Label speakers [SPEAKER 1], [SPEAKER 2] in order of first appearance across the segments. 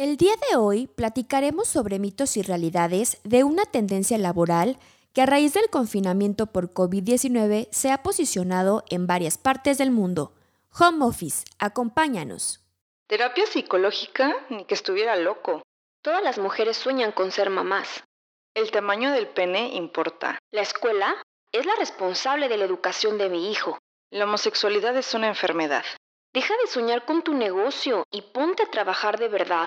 [SPEAKER 1] El día de hoy platicaremos sobre mitos y realidades de una tendencia laboral que a raíz del confinamiento por COVID-19 se ha posicionado en varias partes del mundo. Home Office, acompáñanos.
[SPEAKER 2] Terapia psicológica, ni que estuviera loco.
[SPEAKER 3] Todas las mujeres sueñan con ser mamás.
[SPEAKER 2] El tamaño del pene importa.
[SPEAKER 3] La escuela es la responsable de la educación de mi hijo.
[SPEAKER 2] La homosexualidad es una enfermedad.
[SPEAKER 3] Deja de soñar con tu negocio y ponte a trabajar de verdad.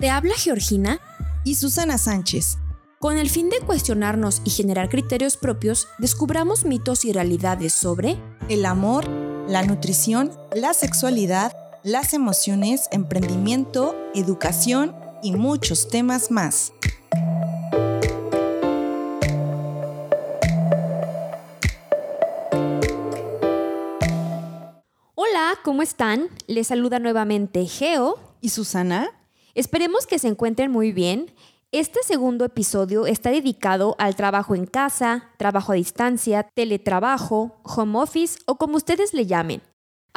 [SPEAKER 1] Te habla Georgina
[SPEAKER 4] y Susana Sánchez.
[SPEAKER 1] Con el fin de cuestionarnos y generar criterios propios, descubramos mitos y realidades sobre
[SPEAKER 4] el amor, la nutrición, la sexualidad, las emociones, emprendimiento, educación y muchos temas más.
[SPEAKER 1] Hola, ¿cómo están? Les saluda nuevamente Geo
[SPEAKER 4] y Susana.
[SPEAKER 1] Esperemos que se encuentren muy bien. Este segundo episodio está dedicado al trabajo en casa, trabajo a distancia, teletrabajo, home office o como ustedes le llamen.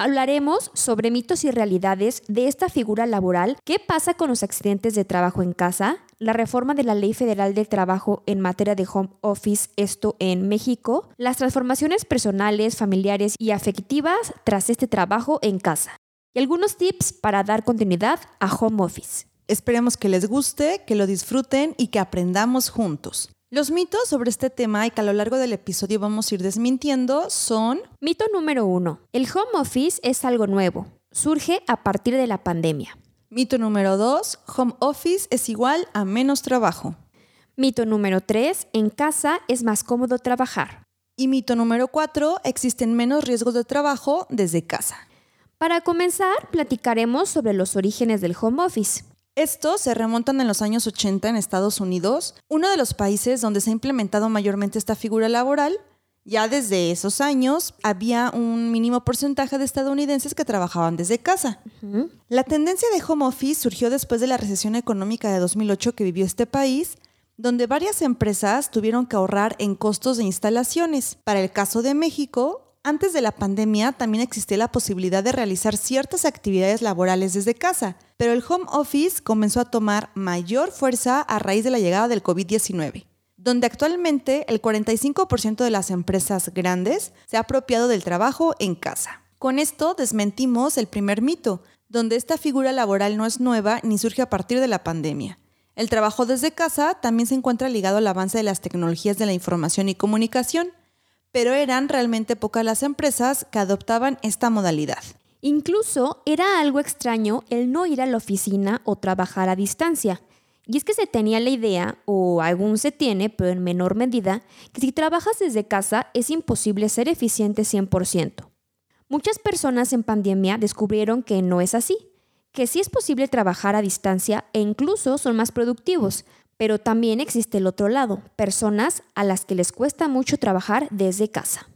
[SPEAKER 1] Hablaremos sobre mitos y realidades de esta figura laboral, qué pasa con los accidentes de trabajo en casa, la reforma de la Ley Federal del Trabajo en materia de home office, esto en México, las transformaciones personales, familiares y afectivas tras este trabajo en casa, y algunos tips para dar continuidad a home office.
[SPEAKER 4] Esperemos que les guste, que lo disfruten y que aprendamos juntos. Los mitos sobre este tema y que a lo largo del episodio vamos a ir desmintiendo son...
[SPEAKER 1] Mito número uno. El home office es algo nuevo. Surge a partir de la pandemia.
[SPEAKER 4] Mito número dos. Home office es igual a menos trabajo.
[SPEAKER 1] Mito número tres. En casa es más cómodo trabajar.
[SPEAKER 4] Y mito número cuatro. Existen menos riesgos de trabajo desde casa.
[SPEAKER 1] Para comenzar, platicaremos sobre los orígenes del home office.
[SPEAKER 4] Estos se remontan en los años 80 en Estados Unidos, uno de los países donde se ha implementado mayormente esta figura laboral. Ya desde esos años había un mínimo porcentaje de estadounidenses que trabajaban desde casa. La tendencia de home office surgió después de la recesión económica de 2008 que vivió este país, donde varias empresas tuvieron que ahorrar en costos de instalaciones. Para el caso de México, antes de la pandemia también existía la posibilidad de realizar ciertas actividades laborales desde casa, pero el home office comenzó a tomar mayor fuerza a raíz de la llegada del COVID-19 donde actualmente el 45% de las empresas grandes se ha apropiado del trabajo en casa. Con esto desmentimos el primer mito, donde esta figura laboral no es nueva ni surge a partir de la pandemia. El trabajo desde casa también se encuentra ligado al avance de las tecnologías de la información y comunicación, pero eran realmente pocas las empresas que adoptaban esta modalidad.
[SPEAKER 1] Incluso era algo extraño el no ir a la oficina o trabajar a distancia. Y es que se tenía la idea, o aún se tiene, pero en menor medida, que si trabajas desde casa es imposible ser eficiente 100%. Muchas personas en pandemia descubrieron que no es así, que sí es posible trabajar a distancia e incluso son más productivos, pero también existe el otro lado, personas a las que les cuesta mucho trabajar desde casa.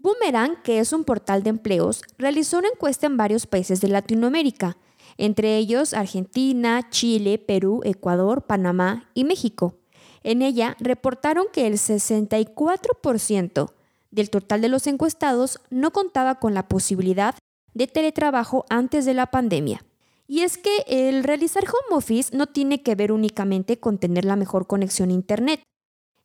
[SPEAKER 1] Boomerang, que es un portal de empleos, realizó una encuesta en varios países de Latinoamérica, entre ellos Argentina, Chile, Perú, Ecuador, Panamá y México. En ella reportaron que el 64% del total de los encuestados no contaba con la posibilidad de teletrabajo antes de la pandemia. Y es que el realizar home office no tiene que ver únicamente con tener la mejor conexión a Internet.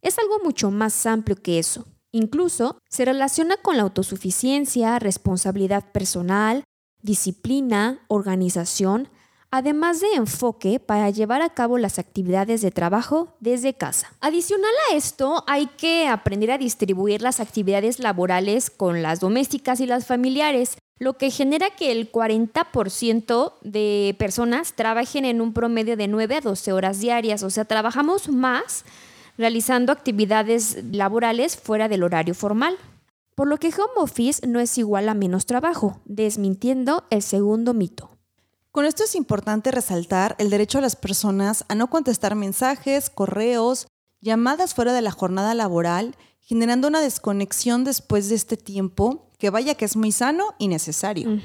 [SPEAKER 1] Es algo mucho más amplio que eso. Incluso se relaciona con la autosuficiencia, responsabilidad personal, disciplina, organización, además de enfoque para llevar a cabo las actividades de trabajo desde casa. Adicional a esto, hay que aprender a distribuir las actividades laborales con las domésticas y las familiares, lo que genera que el 40% de personas trabajen en un promedio de 9 a 12 horas diarias, o sea, trabajamos más realizando actividades laborales fuera del horario formal. Por lo que home office no es igual a menos trabajo, desmintiendo el segundo mito.
[SPEAKER 4] Con esto es importante resaltar el derecho a las personas a no contestar mensajes, correos, llamadas fuera de la jornada laboral, generando una desconexión después de este tiempo, que vaya que es muy sano y necesario.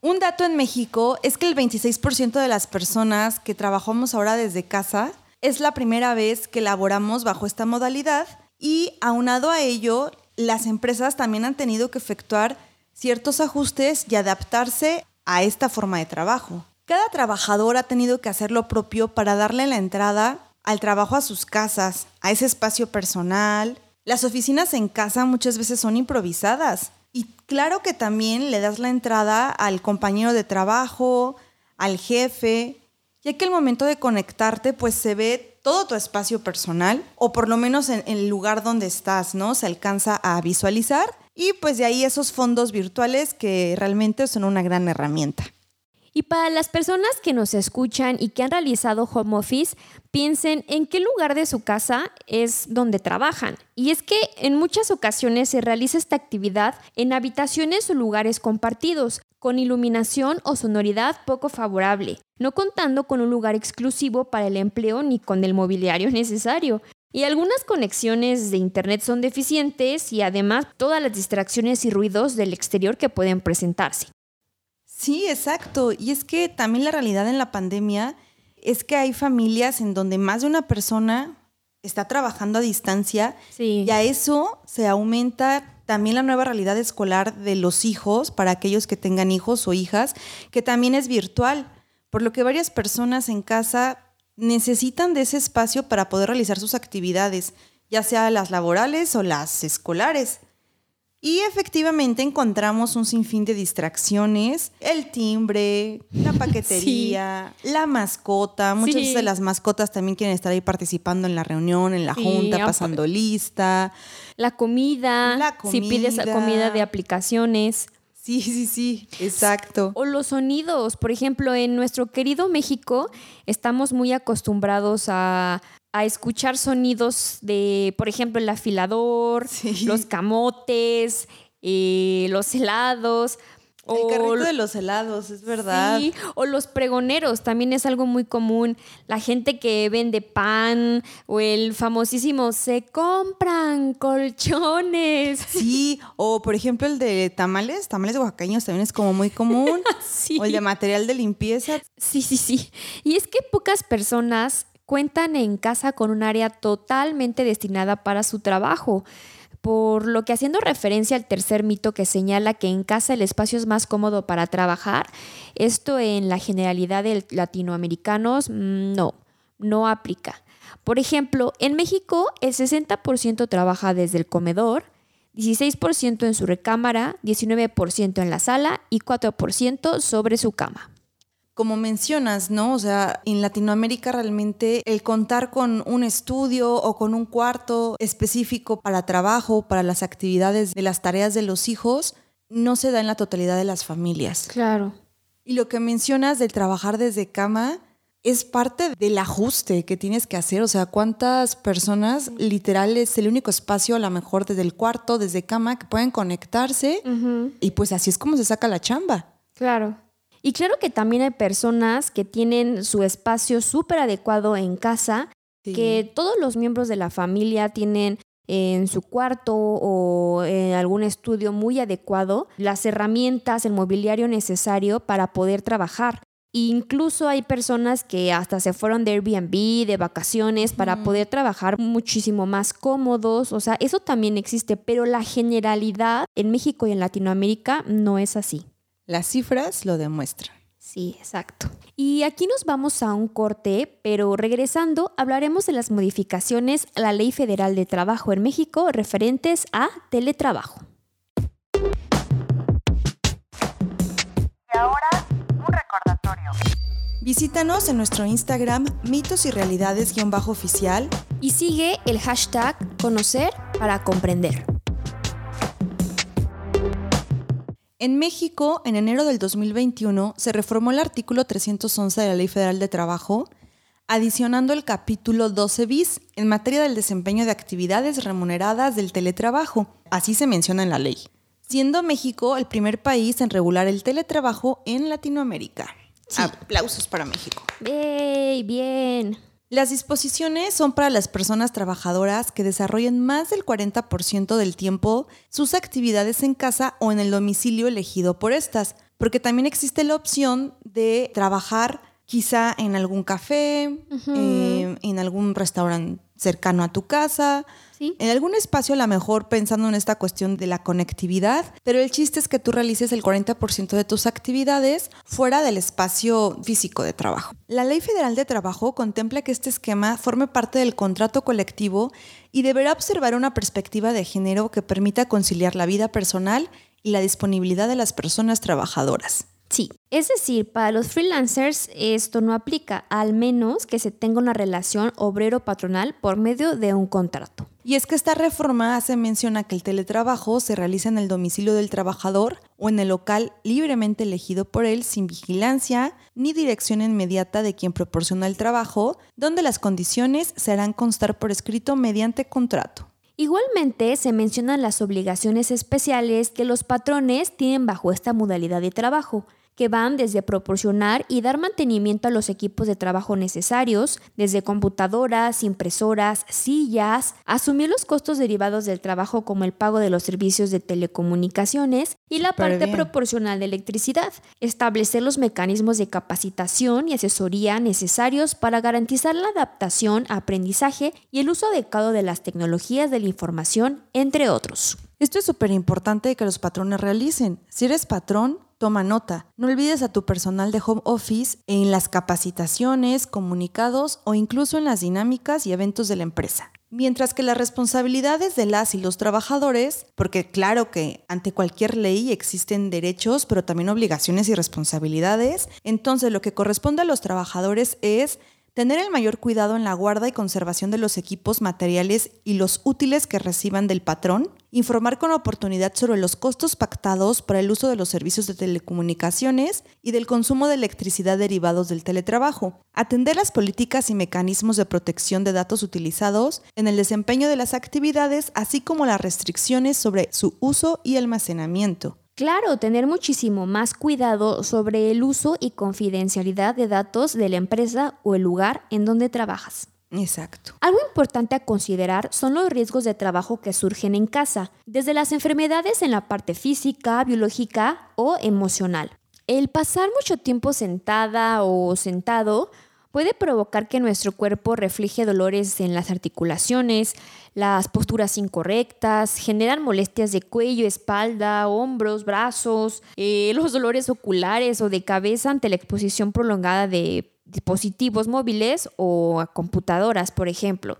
[SPEAKER 4] Un dato en México es que el 26% de las personas que trabajamos ahora desde casa es la primera vez que laboramos bajo esta modalidad Y aunado a ello, las empresas también han tenido que efectuar ciertos ajustes y adaptarse a esta forma de trabajo. Cada trabajador ha tenido que hacer lo propio para darle la entrada al trabajo a sus casas, a ese espacio personal. Las oficinas en casa muchas veces son improvisadas. Y claro que también le das la entrada al compañero de trabajo, al jefe, ya que el momento de conectarte pues se ve todo tu espacio personal o por lo menos en, el lugar donde estás, ¿no? Se alcanza a visualizar y pues de ahí esos fondos virtuales que realmente son una gran herramienta.
[SPEAKER 1] Y para las personas que nos escuchan y que han realizado home office, piensen en qué lugar de su casa es donde trabajan. Y es que en muchas ocasiones se realiza esta actividad en habitaciones o lugares compartidos, con iluminación o sonoridad poco favorable, no contando con un lugar exclusivo para el empleo ni con el mobiliario necesario. Y algunas conexiones de Internet son deficientes y además todas las distracciones y ruidos del exterior que pueden presentarse.
[SPEAKER 4] Sí, exacto. Y es que también la realidad en la pandemia es que hay familias en donde más de una persona está trabajando a distancia y a eso se aumenta también la nueva realidad escolar de los hijos para aquellos que tengan hijos o hijas, que también es virtual, por lo que varias personas en casa necesitan de ese espacio para poder realizar sus actividades, ya sea las laborales o las escolares. Y efectivamente encontramos un sinfín de distracciones, el timbre, la paquetería, la mascota. Muchas de las mascotas también quieren estar ahí participando en la reunión, en la junta, pasando lista.
[SPEAKER 1] La comida, la comida. si pides comida de aplicaciones.
[SPEAKER 4] Sí, sí, sí, exacto.
[SPEAKER 1] O los sonidos. Por ejemplo, en nuestro querido México estamos muy acostumbrados a a escuchar sonidos de, por ejemplo, el afilador, los camotes, eh, los helados.
[SPEAKER 4] El carrito de los helados, es verdad. Sí,
[SPEAKER 1] o los pregoneros, también es algo muy común. La gente que vende pan o el famosísimo se compran colchones.
[SPEAKER 4] Sí, o por ejemplo el de tamales, tamales oaxaqueños también es como muy común. sí. O el de material de limpieza.
[SPEAKER 1] Sí, sí, sí. Y es que pocas personas cuentan en casa con un área totalmente destinada para su trabajo. Por lo que haciendo referencia al tercer mito que señala que en casa el espacio es más cómodo para trabajar, esto en la generalidad de latinoamericanos mm, no, no aplica. Por ejemplo, en México el 60% trabaja desde el comedor, 16% en su recámara, 19% en la sala y 4% sobre su cama
[SPEAKER 4] como mencionas, ¿no? O sea, en Latinoamérica realmente el contar con un estudio o con un cuarto específico para trabajo, para las actividades de las tareas de los hijos, no se da en la totalidad de las familias.
[SPEAKER 1] Claro.
[SPEAKER 4] Y lo que mencionas del trabajar desde cama es parte del ajuste que tienes que hacer. O sea, cuántas personas literal es el único espacio, a lo mejor desde el cuarto, desde cama, que pueden conectarse. Y pues así es como se saca la chamba.
[SPEAKER 1] Claro. Y claro que también hay personas que tienen su espacio súper adecuado en casa, que todos los miembros de la familia tienen en su cuarto o en algún estudio muy adecuado las herramientas, el mobiliario necesario para poder trabajar. incluso hay personas que hasta se fueron de Airbnb, de vacaciones, para poder trabajar muchísimo más cómodos. O sea, eso también existe, pero la generalidad en México y en Latinoamérica no es así.
[SPEAKER 4] Las cifras lo demuestran.
[SPEAKER 1] Sí, exacto. Y aquí nos vamos a un corte, pero regresando hablaremos de las modificaciones a la Ley Federal de Trabajo en México referentes a teletrabajo.
[SPEAKER 5] Y ahora, un recordatorio.
[SPEAKER 4] Visítanos en nuestro Instagram mitos y realidades-oficial
[SPEAKER 1] y sigue el hashtag conocer para comprender.
[SPEAKER 4] En México, en enero del 2021, se reformó el artículo 311 de la Ley Federal de Trabajo, adicionando el capítulo 12 bis en materia del desempeño de actividades remuneradas del teletrabajo. Así se menciona en la ley, siendo México el primer país en regular el teletrabajo en Latinoamérica. Aplausos para México.
[SPEAKER 1] ¡Bien! bien.
[SPEAKER 4] Las disposiciones son para las personas trabajadoras que desarrollen más del 40% del tiempo sus actividades en casa o en el domicilio elegido por estas, porque también existe la opción de trabajar quizá en algún café, eh, en algún restaurante cercano a tu casa,
[SPEAKER 1] Sí.
[SPEAKER 4] en algún espacio a lo mejor pensando en esta cuestión de la conectividad, pero el chiste es que tú realices el 40% de tus actividades fuera del espacio físico de trabajo. La Ley Federal de Trabajo contempla que este esquema forme parte del contrato colectivo y deberá observar una perspectiva de género que permita conciliar la vida personal y la disponibilidad de las personas trabajadoras.
[SPEAKER 1] Sí, es decir, para los freelancers esto no aplica, al menos que se tenga una relación obrero-patronal por medio de un contrato.
[SPEAKER 4] Y es que esta reforma hace mención a que el teletrabajo se realiza en el domicilio del trabajador o en el local libremente elegido por él sin vigilancia ni dirección inmediata de quien proporciona el trabajo, donde las condiciones se harán constar por escrito mediante contrato.
[SPEAKER 1] Igualmente se mencionan las obligaciones especiales que los patrones tienen bajo esta modalidad de trabajo, que van desde proporcionar y dar mantenimiento a los equipos de trabajo necesarios, desde computadoras, impresoras, sillas, asumir los costos derivados del trabajo como el pago de los servicios de telecomunicaciones y la parte
[SPEAKER 4] bien.
[SPEAKER 1] proporcional de electricidad, establecer los mecanismos de capacitación y asesoría necesarios para garantizar la adaptación, aprendizaje y el uso adecuado de las tecnologías de la información, entre otros.
[SPEAKER 4] Esto es súper importante que los patrones realicen. Si eres patrón, toma nota. No olvides a tu personal de home office en las capacitaciones, comunicados o incluso en las dinámicas y eventos de la empresa. Mientras que las responsabilidades de las y los trabajadores, porque claro que ante cualquier ley existen derechos, pero también obligaciones y responsabilidades, entonces lo que corresponde a los trabajadores es Tener el mayor cuidado en la guarda y conservación de los equipos, materiales y los útiles que reciban del patrón. Informar con oportunidad sobre los costos pactados para el uso de los servicios de telecomunicaciones y del consumo de electricidad derivados del teletrabajo. Atender las políticas y mecanismos de protección de datos utilizados en el desempeño de las actividades, así como las restricciones sobre su uso y almacenamiento.
[SPEAKER 1] Claro, tener muchísimo más cuidado sobre el uso y confidencialidad de datos de la empresa o el lugar en donde trabajas.
[SPEAKER 4] Exacto.
[SPEAKER 1] Algo importante a considerar son los riesgos de trabajo que surgen en casa, desde las enfermedades en la parte física, biológica o emocional. El pasar mucho tiempo sentada o sentado puede provocar que nuestro cuerpo refleje dolores en las articulaciones, las posturas incorrectas, generan molestias de cuello, espalda, hombros, brazos, eh, los dolores oculares o de cabeza ante la exposición prolongada de dispositivos móviles o a computadoras, por ejemplo.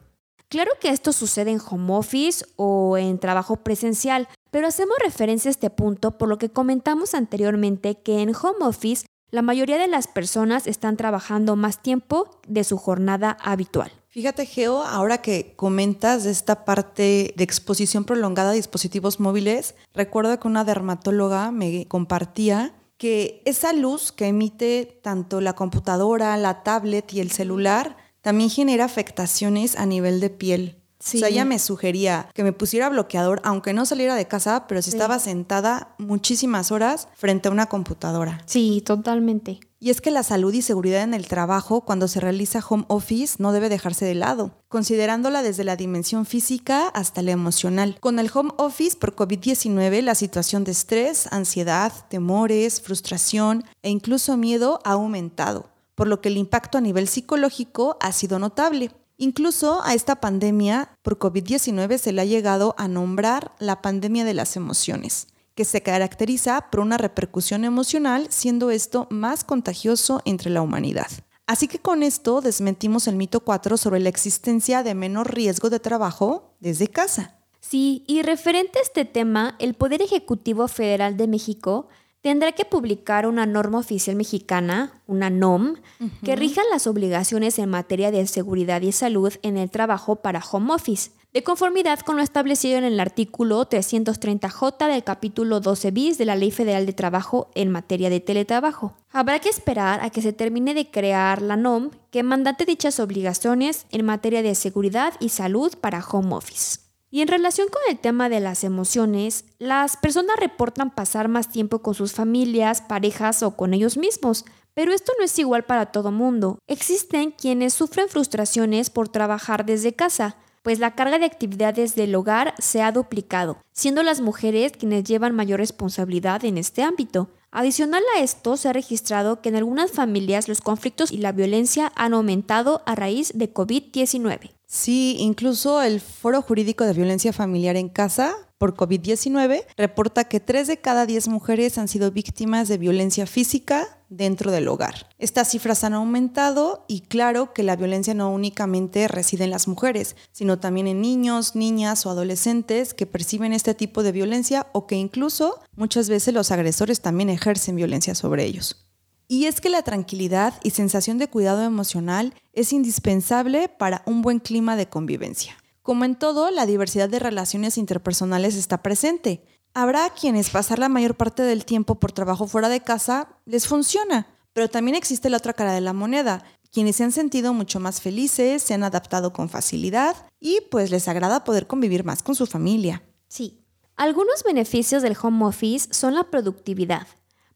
[SPEAKER 1] Claro que esto sucede en home office o en trabajo presencial, pero hacemos referencia a este punto por lo que comentamos anteriormente que en home office la mayoría de las personas están trabajando más tiempo de su jornada habitual.
[SPEAKER 4] Fíjate, Geo, ahora que comentas esta parte de exposición prolongada a dispositivos móviles, recuerdo que una dermatóloga me compartía que esa luz que emite tanto la computadora, la tablet y el celular también genera afectaciones a nivel de piel.
[SPEAKER 1] Sí.
[SPEAKER 4] O sea, ella me sugería que me pusiera bloqueador, aunque no saliera de casa, pero si
[SPEAKER 1] Sí.
[SPEAKER 4] estaba sentada muchísimas horas frente a una computadora.
[SPEAKER 1] Sí, totalmente.
[SPEAKER 4] Y es que la salud y seguridad en el trabajo cuando se realiza home office no debe dejarse de lado, considerándola desde la dimensión física hasta la emocional. Con el home office por COVID-19, la situación de estrés, ansiedad, temores, frustración e incluso miedo ha aumentado, por lo que el impacto a nivel psicológico ha sido notable. Incluso a esta pandemia por COVID-19 se le ha llegado a nombrar la pandemia de las emociones que se caracteriza por una repercusión emocional, siendo esto más contagioso entre la humanidad. Así que con esto desmentimos el mito 4 sobre la existencia de menor riesgo de trabajo desde casa.
[SPEAKER 1] Sí, y referente a este tema, el Poder Ejecutivo Federal de México tendrá que publicar una norma oficial mexicana, una NOM, que rija las obligaciones en materia de seguridad y salud en el trabajo para home office, de conformidad con lo establecido en el artículo 330J del capítulo 12 bis de la Ley Federal de Trabajo en materia de teletrabajo. Habrá que esperar a que se termine de crear la NOM que mandate dichas obligaciones en materia de seguridad y salud para home office. Y en relación con el tema de las emociones, las personas reportan pasar más tiempo con sus familias, parejas o con ellos mismos, pero esto no es igual para todo mundo. Existen quienes sufren frustraciones por trabajar desde casa, pues la carga de actividades del hogar se ha duplicado, siendo las mujeres quienes llevan mayor responsabilidad en este ámbito. Adicional a esto, se ha registrado que en algunas familias los conflictos y la violencia han aumentado a raíz de COVID-19.
[SPEAKER 4] Sí, incluso el Foro Jurídico de Violencia Familiar en Casa por COVID-19 reporta que 3 de cada 10 mujeres han sido víctimas de violencia física dentro del hogar. Estas cifras han aumentado y claro que la violencia no únicamente reside en las mujeres, sino también en niños, niñas o adolescentes que perciben este tipo de violencia o que incluso muchas veces los agresores también ejercen violencia sobre ellos. Y es que la tranquilidad y sensación de cuidado emocional es indispensable para un buen clima de convivencia. Como en todo, la diversidad de relaciones interpersonales está presente. Habrá quienes pasar la mayor parte del tiempo por trabajo fuera de casa les funciona, pero también existe la otra cara de la moneda, quienes se han sentido mucho más felices, se han adaptado con facilidad y pues les agrada poder convivir más con su familia.
[SPEAKER 1] Sí. Algunos beneficios del home office son la productividad.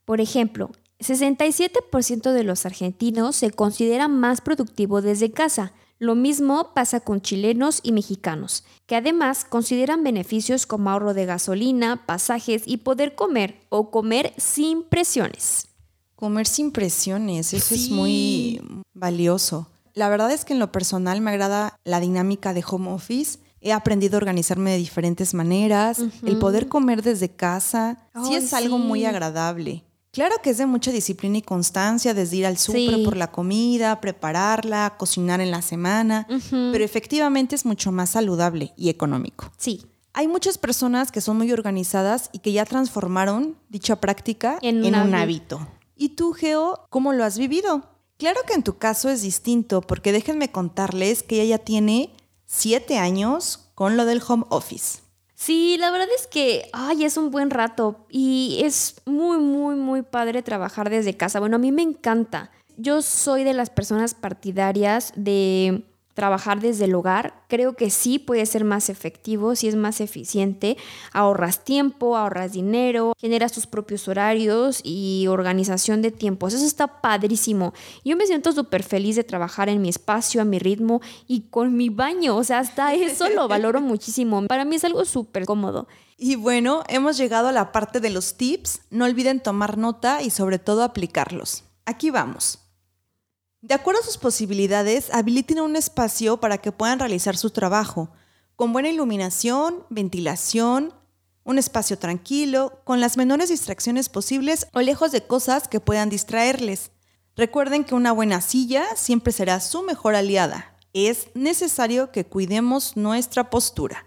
[SPEAKER 1] Por ejemplo, 67% de los argentinos se consideran más productivos desde casa. Lo mismo pasa con chilenos y mexicanos, que además consideran beneficios como ahorro de gasolina, pasajes y poder comer o comer sin presiones.
[SPEAKER 4] Comer sin presiones, eso es muy valioso. La verdad es que en lo personal me agrada la dinámica de home office. He aprendido a organizarme de diferentes maneras. El poder comer desde casa sí es algo muy agradable. Claro que es de mucha disciplina y constancia, desde ir al súper
[SPEAKER 1] Sí.
[SPEAKER 4] por la comida, prepararla, cocinar en la semana, pero efectivamente es mucho más saludable y económico.
[SPEAKER 1] Sí.
[SPEAKER 4] Hay muchas personas que son muy organizadas y que ya transformaron dicha práctica
[SPEAKER 1] En
[SPEAKER 4] en,
[SPEAKER 1] un hábito.
[SPEAKER 4] ¿Y tú, Geo, cómo lo has vivido? Claro que en tu caso es distinto, porque déjenme contarles que ella ya tiene siete años con lo del home office.
[SPEAKER 1] Sí, la verdad es que, ay, es un buen rato y es muy, muy, muy padre trabajar desde casa. Bueno, a mí me encanta. Yo soy de las personas partidarias de trabajar desde el hogar. Creo que sí puede ser más efectivo, sí es más eficiente. Ahorras tiempo, ahorras dinero, generas tus propios horarios y organización de tiempos. Eso está padrísimo. Yo me siento súper feliz de trabajar en mi espacio, a mi ritmo y con mi baño. O sea, hasta eso lo valoro muchísimo. Para mí es algo súper cómodo.
[SPEAKER 4] Y bueno, hemos llegado a la parte de los tips. No olviden tomar nota y sobre todo aplicarlos. Aquí vamos. De acuerdo a sus posibilidades, habiliten un espacio para que puedan realizar su trabajo, con buena iluminación, ventilación, un espacio tranquilo, con las menores distracciones posibles o lejos de cosas que puedan distraerles. Recuerden que una buena silla siempre será su mejor aliada. Es necesario que cuidemos nuestra postura.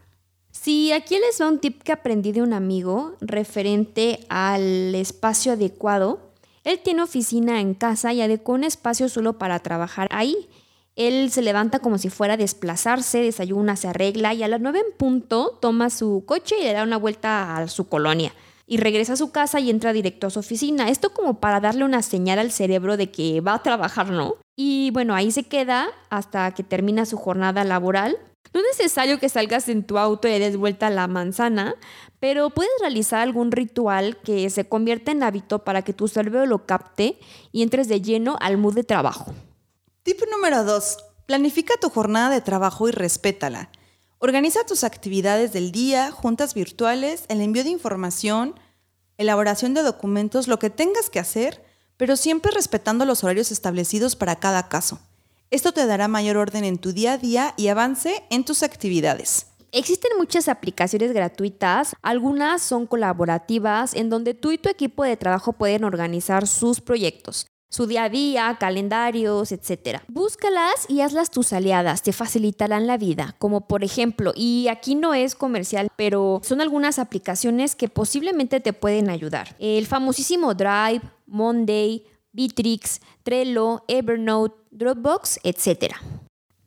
[SPEAKER 1] Sí, aquí les va un tip que aprendí de un amigo referente al espacio adecuado. Él tiene oficina en casa y adecuó un espacio solo para trabajar ahí. Él se levanta como si fuera a desplazarse, desayuna, se arregla y a las 9 en punto toma su coche y le da una vuelta a su colonia. Y regresa a su casa y entra directo a su oficina. Esto como para darle una señal al cerebro de que va a trabajar, ¿no? Y bueno, ahí se queda hasta que termina su jornada laboral. No es necesario que salgas en tu auto y des vuelta a la manzana, pero puedes realizar algún ritual que se convierta en hábito para que tu cerebro lo capte y entres de lleno al mood de trabajo.
[SPEAKER 4] Tip número 2. Planifica tu jornada de trabajo y respétala. Organiza tus actividades del día, juntas virtuales, el envío de información, elaboración de documentos, lo que tengas que hacer, pero siempre respetando los horarios establecidos para cada caso. Esto te dará mayor orden en tu día a día y avance en tus actividades.
[SPEAKER 1] Existen muchas aplicaciones gratuitas, algunas son colaborativas en donde tú y tu equipo de trabajo pueden organizar sus proyectos, su día a día, calendarios, etc. Búscalas y hazlas tus aliadas, te facilitarán la vida, como por ejemplo, y aquí no es comercial, pero son algunas aplicaciones que posiblemente te pueden ayudar. El famosísimo Drive, Monday, Bitrix, Trello, Evernote, Dropbox, etc.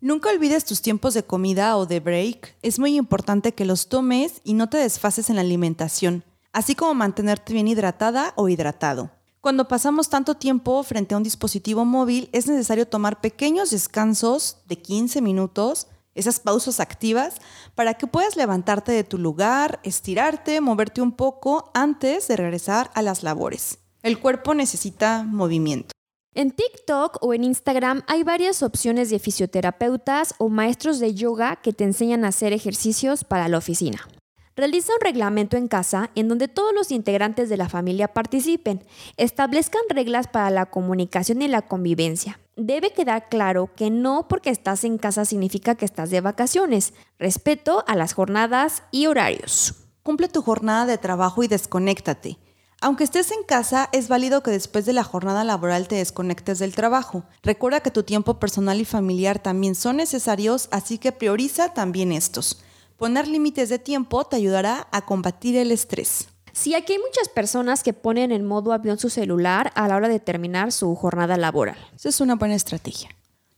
[SPEAKER 4] Nunca olvides tus tiempos de comida o de break. Es muy importante que los tomes y no te desfases en la alimentación, así como mantenerte bien hidratada o hidratado. Cuando pasamos tanto tiempo frente a un dispositivo móvil, es necesario tomar pequeños descansos de 15 minutos, esas pausas activas, para que puedas levantarte de tu lugar, estirarte, moverte un poco antes de regresar a las labores. El cuerpo necesita movimiento.
[SPEAKER 1] En TikTok o en Instagram hay varias opciones de fisioterapeutas o maestros de yoga que te enseñan a hacer ejercicios para la oficina. Realiza un reglamento en casa en donde todos los integrantes de la familia participen. Establezcan reglas para la comunicación y la convivencia. Debe quedar claro que no porque estás en casa significa que estás de vacaciones. Respeto a las jornadas y horarios.
[SPEAKER 4] Cumple tu jornada de trabajo y desconéctate. Aunque estés en casa, es válido que después de la jornada laboral te desconectes del trabajo. Recuerda que tu tiempo personal y familiar también son necesarios, así que prioriza también estos. Poner límites de tiempo te ayudará a combatir el estrés.
[SPEAKER 1] Sí, aquí hay muchas personas que ponen en modo avión su celular a la hora de terminar su jornada laboral.
[SPEAKER 4] Esa es una buena estrategia.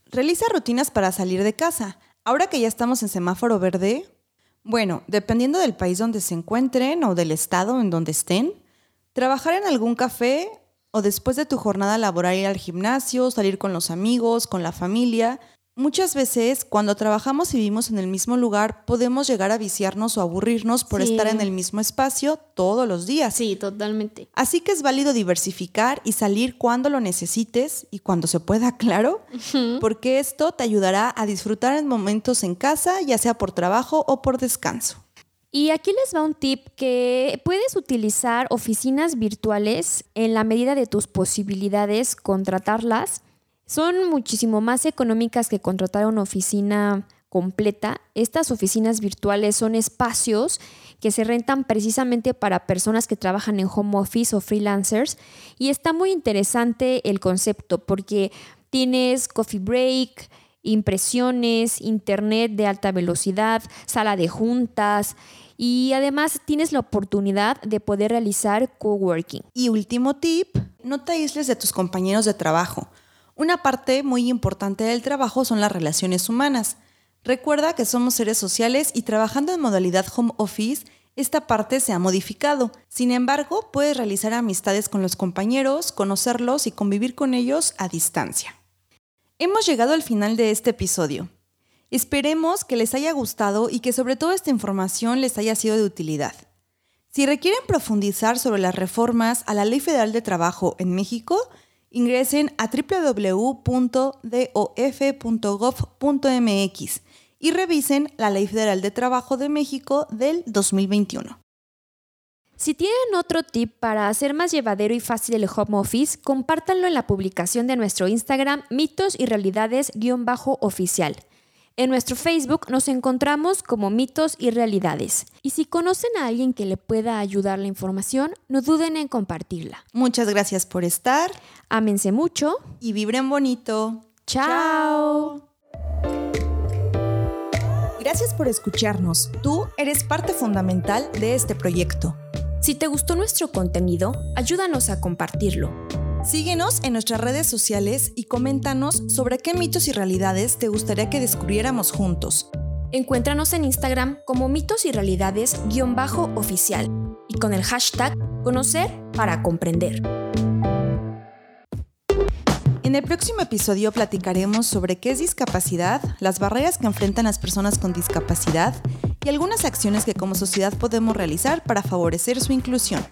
[SPEAKER 4] Realiza rutinas para salir de casa. Ahora que ya estamos en semáforo verde, bueno, dependiendo del país donde se encuentren o del estado en donde estén, trabajar en algún café o después de tu jornada laboral ir al gimnasio, salir con los amigos, con la familia, Muchas veces cuando trabajamos y vivimos en el mismo lugar podemos llegar a viciarnos o aburrirnos por
[SPEAKER 1] Sí.
[SPEAKER 4] estar en el mismo espacio todos los días.
[SPEAKER 1] Sí, totalmente.
[SPEAKER 4] Así que es válido diversificar y salir cuando lo necesites y cuando se pueda, claro, porque esto te ayudará a disfrutar en momentos en casa, ya sea por trabajo o por descanso.
[SPEAKER 1] Y aquí les va un tip que puedes utilizar oficinas virtuales en la medida de tus posibilidades, contratarlas. Son muchísimo más económicas que contratar una oficina completa. Estas oficinas virtuales son espacios que se rentan precisamente para personas que trabajan en home office o freelancers y está muy interesante el concepto porque tienes coffee break, impresiones, internet de alta velocidad, sala de juntas y además tienes la oportunidad de poder realizar coworking.
[SPEAKER 4] Y último tip, no te aísles de tus compañeros de trabajo. Una parte muy importante del trabajo son las relaciones humanas. Recuerda que somos seres sociales y trabajando en modalidad home office, esta parte se ha modificado. Sin embargo, puedes realizar amistades con los compañeros, conocerlos y convivir con ellos a distancia. Hemos llegado al final de este episodio. Esperemos que les haya gustado y que sobre todo esta información les haya sido de utilidad. Si requieren profundizar sobre las reformas a la Ley Federal de Trabajo en México, ingresen a www.dof.gov.mx y revisen la Ley Federal de Trabajo de México del 2021.
[SPEAKER 1] Si tienen otro tip para hacer más llevadero y fácil el home office, compártanlo en la publicación de nuestro Instagram mitos y realidades-oficial. En nuestro Facebook nos encontramos como mitos y realidades. Y si conocen a alguien que le pueda ayudar la información, no duden en compartirla.
[SPEAKER 4] Muchas gracias por estar
[SPEAKER 1] Ámense mucho.
[SPEAKER 4] y vibren bonito.
[SPEAKER 1] Chao.
[SPEAKER 4] Gracias por escucharnos. Tú eres parte fundamental de este proyecto.
[SPEAKER 1] Si te gustó nuestro contenido, ayúdanos a compartirlo.
[SPEAKER 4] Síguenos en nuestras redes sociales y coméntanos sobre qué mitos y realidades te gustaría que descubriéramos juntos.
[SPEAKER 1] Encuéntranos en Instagram como mitos y realidades-oficial y con el hashtag conocer para comprender.
[SPEAKER 4] En el próximo episodio platicaremos sobre qué es discapacidad, las barreras que enfrentan las personas con discapacidad y algunas acciones que como sociedad podemos realizar para favorecer su inclusión.